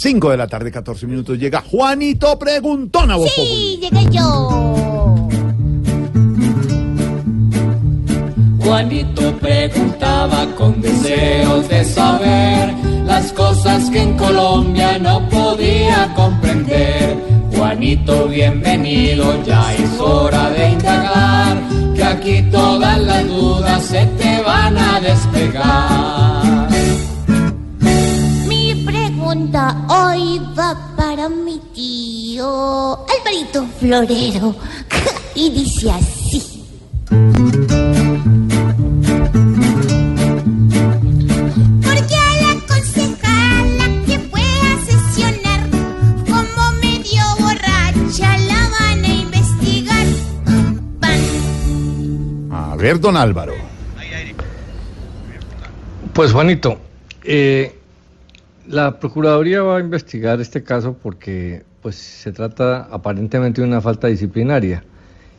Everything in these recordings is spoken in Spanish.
5 de la tarde, 14 minutos. Llega Juanito Preguntón a vos. Sí, llegué yo. Juanito preguntaba con deseos de saber las cosas que en Colombia no podía comprender. Juanito, bienvenido, ya es hora de indagar, que aquí todas las dudas se Florero y dice así. A ver, don Álvaro. Pues Juanito, eh, la Procuraduría va a investigar este caso porque pues, se trata aparentemente de una falta disciplinaria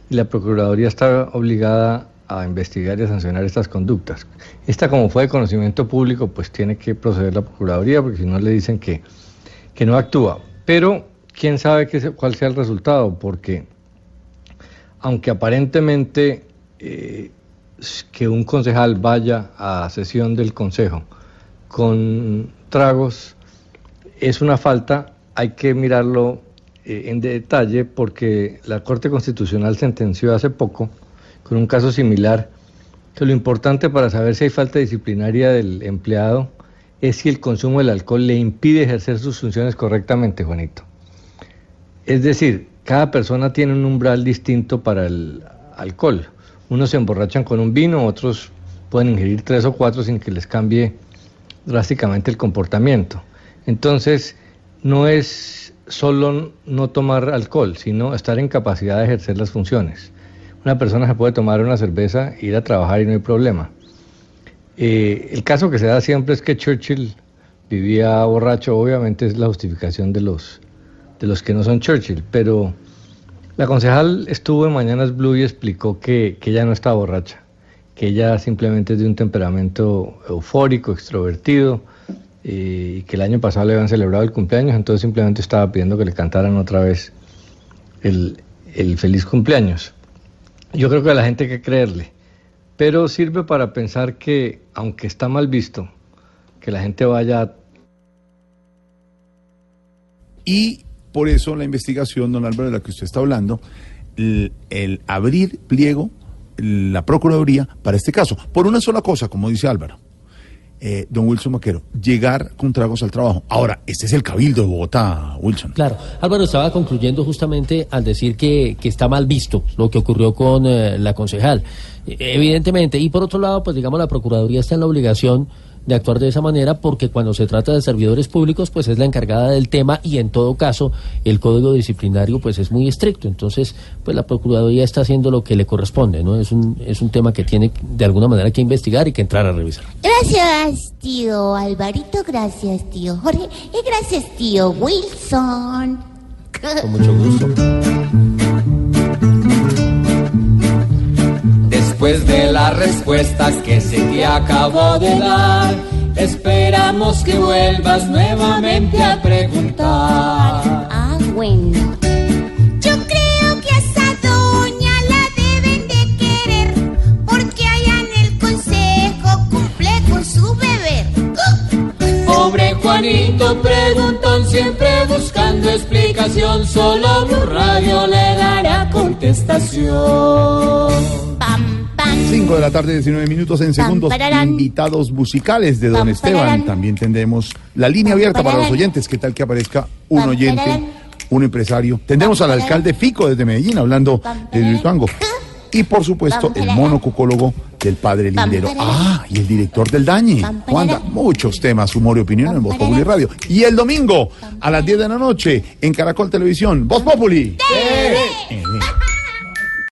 y la Procuraduría está obligada a investigar y a sancionar estas conductas. Esta como fue de conocimiento público, pues tiene que proceder la Procuraduría porque si no le dicen que, que no actúa. Pero quién sabe qué, cuál sea el resultado, porque aunque aparentemente eh, que un concejal vaya a sesión del consejo con tragos es una falta, hay que mirarlo eh, en detalle porque la Corte Constitucional sentenció hace poco con un caso similar que lo importante para saber si hay falta disciplinaria del empleado es si el consumo del alcohol le impide ejercer sus funciones correctamente, Juanito. Es decir, cada persona tiene un umbral distinto para el alcohol. Unos se emborrachan con un vino, otros pueden ingerir tres o cuatro sin que les cambie drásticamente el comportamiento. Entonces, no es solo no tomar alcohol, sino estar en capacidad de ejercer las funciones. Una persona se puede tomar una cerveza, ir a trabajar y no hay problema. Eh, el caso que se da siempre es que Churchill vivía borracho, obviamente es la justificación de los, de los que no son Churchill, pero la concejal estuvo en Mañanas Blue y explicó que, que ella no está borracha, que ella simplemente es de un temperamento eufórico, extrovertido, y que el año pasado le habían celebrado el cumpleaños, entonces simplemente estaba pidiendo que le cantaran otra vez el, el feliz cumpleaños. Yo creo que a la gente hay que creerle, pero sirve para pensar que, aunque está mal visto, que la gente vaya... Y por eso la investigación, don Álvaro, de la que usted está hablando, el, el, abrir pliego, la Procuraduría para este caso, por una sola cosa, como dice Álvaro. Eh, don Wilson Maquero, llegar con tragos al trabajo. Ahora, este es el cabildo de Bogotá, Wilson. Claro, Álvaro estaba concluyendo justamente al decir que, que está mal visto lo que ocurrió con eh, la concejal. Evidentemente, y por otro lado, pues digamos, la Procuraduría está en la obligación de actuar de esa manera porque cuando se trata de servidores públicos pues es la encargada del tema y en todo caso el código disciplinario pues es muy estricto. Entonces pues la procuraduría está haciendo lo que le corresponde no es un es un tema que tiene de alguna manera que investigar y que entrar a revisar. Gracias tío Alvarito gracias tío Jorge y gracias tío Wilson. Con mucho gusto Después de las respuestas que se te acabó de dar, esperamos que vuelvas nuevamente a preguntar. Ah, bueno. Yo creo que a esa doña la deben de querer, porque allá en el consejo cumple con su beber. Pobre Juanito preguntón, siempre buscando explicación, solo Blue Radio le dará contestación. 5 de la tarde, 19 minutos en segundos. Invitados musicales de Don Esteban. También tendremos la línea abierta para los oyentes. ¿Qué tal que aparezca un oyente, un empresario? Tendremos al alcalde Fico desde Medellín hablando de Tango. Y por supuesto, el monocucólogo del padre Lindero. Ah, y el director del Dañe. Wanda, muchos temas, humor y opinión en Voz Populi Radio. Y el domingo, a las 10 de la noche, en Caracol Televisión, Voz Populi.